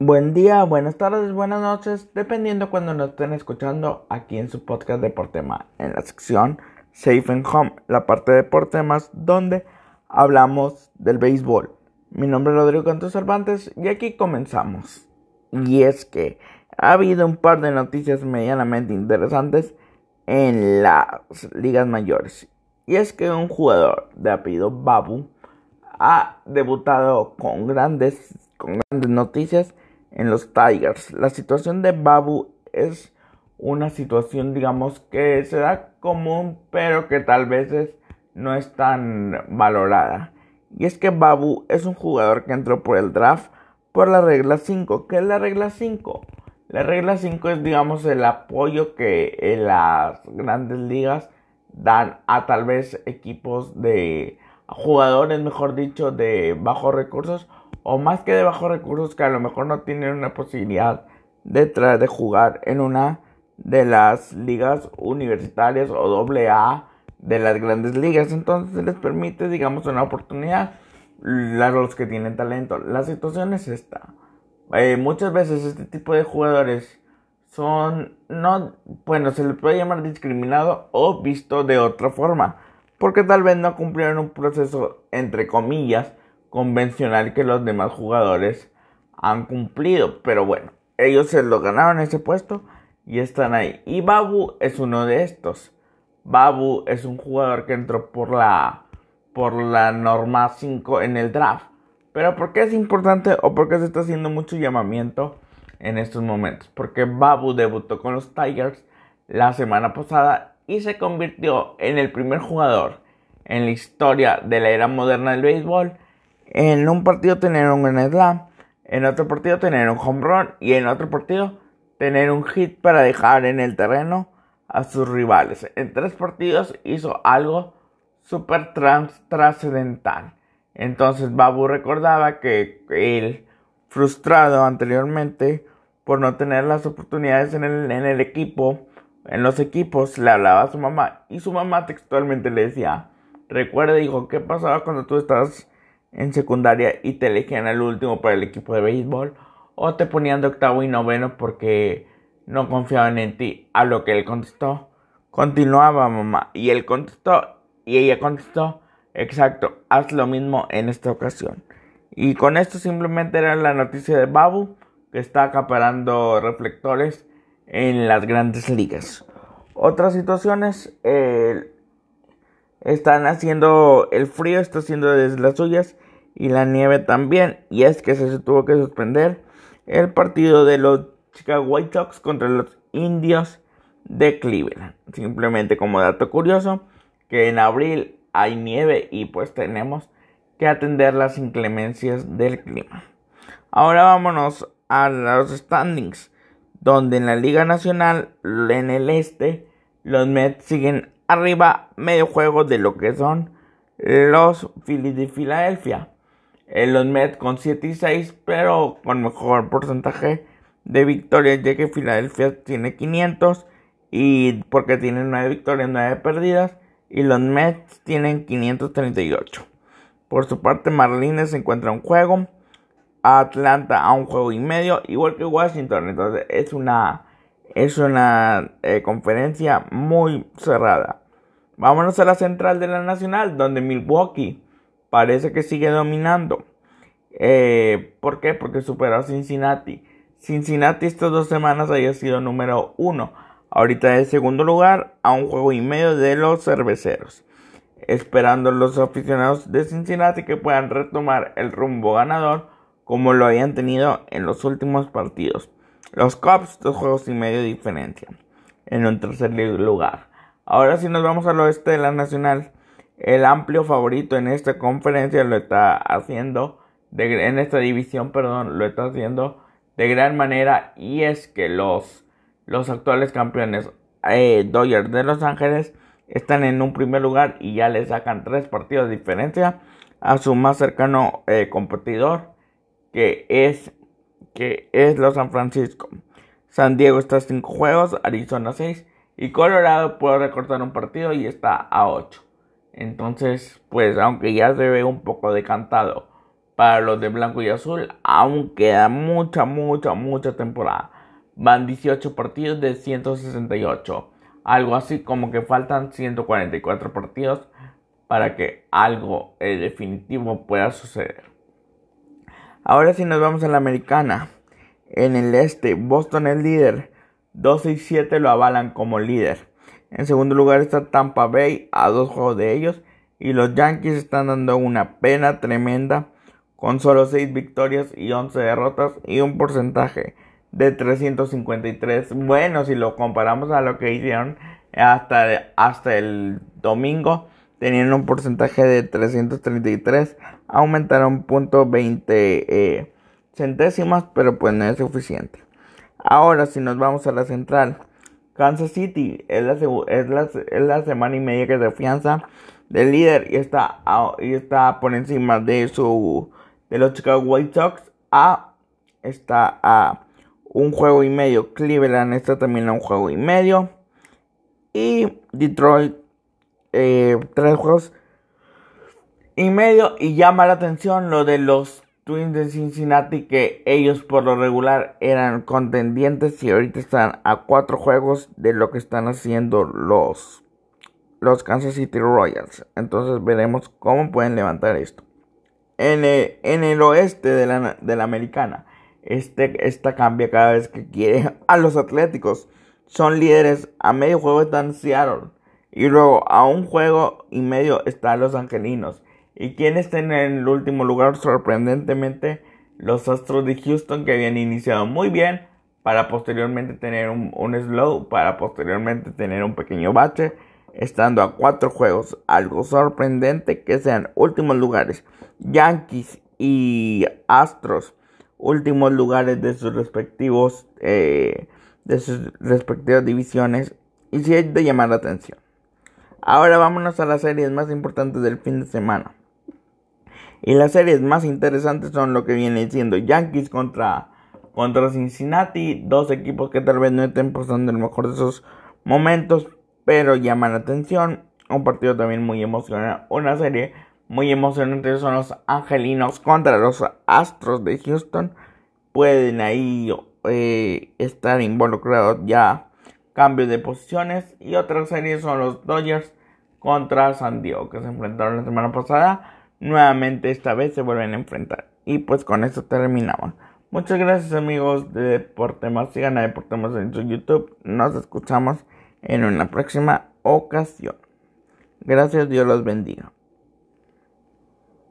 Buen día, buenas tardes, buenas noches, dependiendo cuando nos estén escuchando aquí en su podcast de Portema, en la sección Safe and Home, la parte de Portemas, donde hablamos del béisbol. Mi nombre es Rodrigo Cantos Cervantes y aquí comenzamos. Y es que ha habido un par de noticias medianamente interesantes en las ligas mayores. Y es que un jugador de apellido Babu ha debutado con grandes, con grandes noticias en los Tigers. La situación de Babu es una situación, digamos, que se da común, pero que tal vez no es tan valorada. Y es que Babu es un jugador que entró por el draft por la regla 5. ¿Qué es la regla 5? La regla 5 es, digamos, el apoyo que en las grandes ligas dan a tal vez equipos de jugadores, mejor dicho, de bajos recursos o más que de bajos recursos que a lo mejor no tienen una posibilidad de, de jugar en una de las ligas universitarias o doble A de las grandes ligas. Entonces les permite, digamos, una oportunidad a los que tienen talento. La situación es esta. Eh, muchas veces este tipo de jugadores son, no, bueno, se les puede llamar discriminado o visto de otra forma. Porque tal vez no cumplieron un proceso, entre comillas, convencional que los demás jugadores han cumplido. Pero bueno, ellos se lo ganaron ese puesto y están ahí. Y Babu es uno de estos. Babu es un jugador que entró por la por la norma 5 en el draft. Pero ¿por qué es importante o por qué se está haciendo mucho llamamiento en estos momentos? Porque Babu debutó con los Tigers la semana pasada y se convirtió en el primer jugador en la historia de la era moderna del béisbol en un partido tener un gran slam, en otro partido tener un home run y en otro partido tener un hit para dejar en el terreno a sus rivales. En tres partidos hizo algo súper trascendental. Entonces Babu recordaba que él, frustrado anteriormente por no tener las oportunidades en el, equipo, en los equipos, le hablaba a su mamá y su mamá textualmente le decía, recuerda, dijo, ¿qué pasaba cuando tú estás en secundaria y te elegían al último para el equipo de béisbol o te ponían de octavo y noveno porque no confiaban en ti. A lo que él contestó, continuaba mamá y él contestó y ella contestó, exacto, haz lo mismo en esta ocasión. Y con esto simplemente era la noticia de Babu que está acaparando reflectores en las grandes ligas. Otras situaciones, están haciendo el frío, está haciendo desde las suyas y la nieve también. Y es que se tuvo que suspender el partido de los Chicago White Sox contra los Indios de Cleveland. Simplemente como dato curioso, que en abril hay nieve y pues tenemos que atender las inclemencias del clima. Ahora vámonos a los standings, donde en la Liga Nacional, en el este, los Mets siguen arriba medio juego de lo que son los Phillies de Filadelfia en los Mets con 7 y 6, pero con mejor porcentaje de victorias, ya que Filadelfia tiene 500 y porque tienen 9 victorias, 9 perdidas, y los Mets tienen 538. Por su parte, Marlins se encuentra un juego, Atlanta a un juego y medio, igual que Washington. Entonces es una, es una eh, conferencia muy cerrada. Vámonos a la central de la Nacional, donde Milwaukee parece que sigue dominando. Eh, ¿Por qué? Porque superó a Cincinnati. Cincinnati estas dos semanas haya sido número uno. Ahorita es segundo lugar a un juego y medio de los cerveceros. Esperando los aficionados de Cincinnati que puedan retomar el rumbo ganador como lo habían tenido en los últimos partidos. Los Cubs, dos juegos y medio de diferencia en un tercer lugar. Ahora si nos vamos al oeste de la Nacional el amplio favorito en esta conferencia lo está haciendo, en esta división, perdón, lo está haciendo de gran manera y es que los, los actuales campeones eh, Dodgers de Los Ángeles están en un primer lugar y ya le sacan tres partidos de diferencia a su más cercano eh, competidor que es que es los San Francisco. San Diego está a 5 juegos, Arizona 6 y Colorado puede recortar un partido y está a 8. Entonces, pues aunque ya se ve un poco decantado para los de blanco y azul. Aún queda mucha, mucha, mucha temporada. Van 18 partidos de 168. Algo así como que faltan 144 partidos para que algo eh, definitivo pueda suceder. Ahora sí nos vamos a la americana. En el este, Boston es líder. 12 y 7 lo avalan como líder. En segundo lugar está Tampa Bay a dos juegos de ellos. Y los Yankees están dando una pena tremenda con solo 6 victorias y 11 derrotas y un porcentaje de 353. Bueno, si lo comparamos a lo que hicieron hasta, hasta el domingo, tenían un porcentaje de 333, aumentaron punto 20 eh, centésimas, pero pues no es suficiente. Ahora, si nos vamos a la central, Kansas City es la, es la, es la semana y media que se afianza del líder y está, y está por encima de su de los Chicago White Sox. A está a un juego y medio. Cleveland está también a un juego y medio. Y Detroit eh, tres juegos y medio. Y llama la atención lo de los Twins de Cincinnati que ellos por lo regular eran contendientes y ahorita están a cuatro juegos de lo que están haciendo los los Kansas City Royals. Entonces veremos cómo pueden levantar esto. En el, en el oeste de la, de la americana, este, esta cambia cada vez que quiere a los Atléticos. Son líderes a medio juego están Seattle. Y luego a un juego y medio están los Angelinos. Y quienes están en el último lugar, sorprendentemente, los Astros de Houston que habían iniciado muy bien para posteriormente tener un, un slow, para posteriormente tener un pequeño bache estando a cuatro juegos. Algo sorprendente que sean últimos lugares. Yankees y Astros, últimos lugares de sus respectivos eh, de sus respectivas divisiones. Y si es de llamar la atención. Ahora vámonos a las series más importantes del fin de semana. Y las series más interesantes son lo que viene siendo Yankees contra, contra Cincinnati. Dos equipos que tal vez no estén pasando el mejor de sus momentos pero llama la atención. Un partido también muy emocionante, una serie muy emocionante son los Angelinos contra los Astros de Houston. Pueden ahí eh, estar involucrados ya cambios de posiciones. Y otra serie son los Dodgers contra San Diego que se enfrentaron la semana pasada. Nuevamente esta vez se vuelven a enfrentar. Y pues con eso terminamos. Muchas gracias amigos de Deportemas. Sigan a Deportemas en su YouTube. Nos escuchamos en una próxima ocasión. Gracias, Dios los bendiga.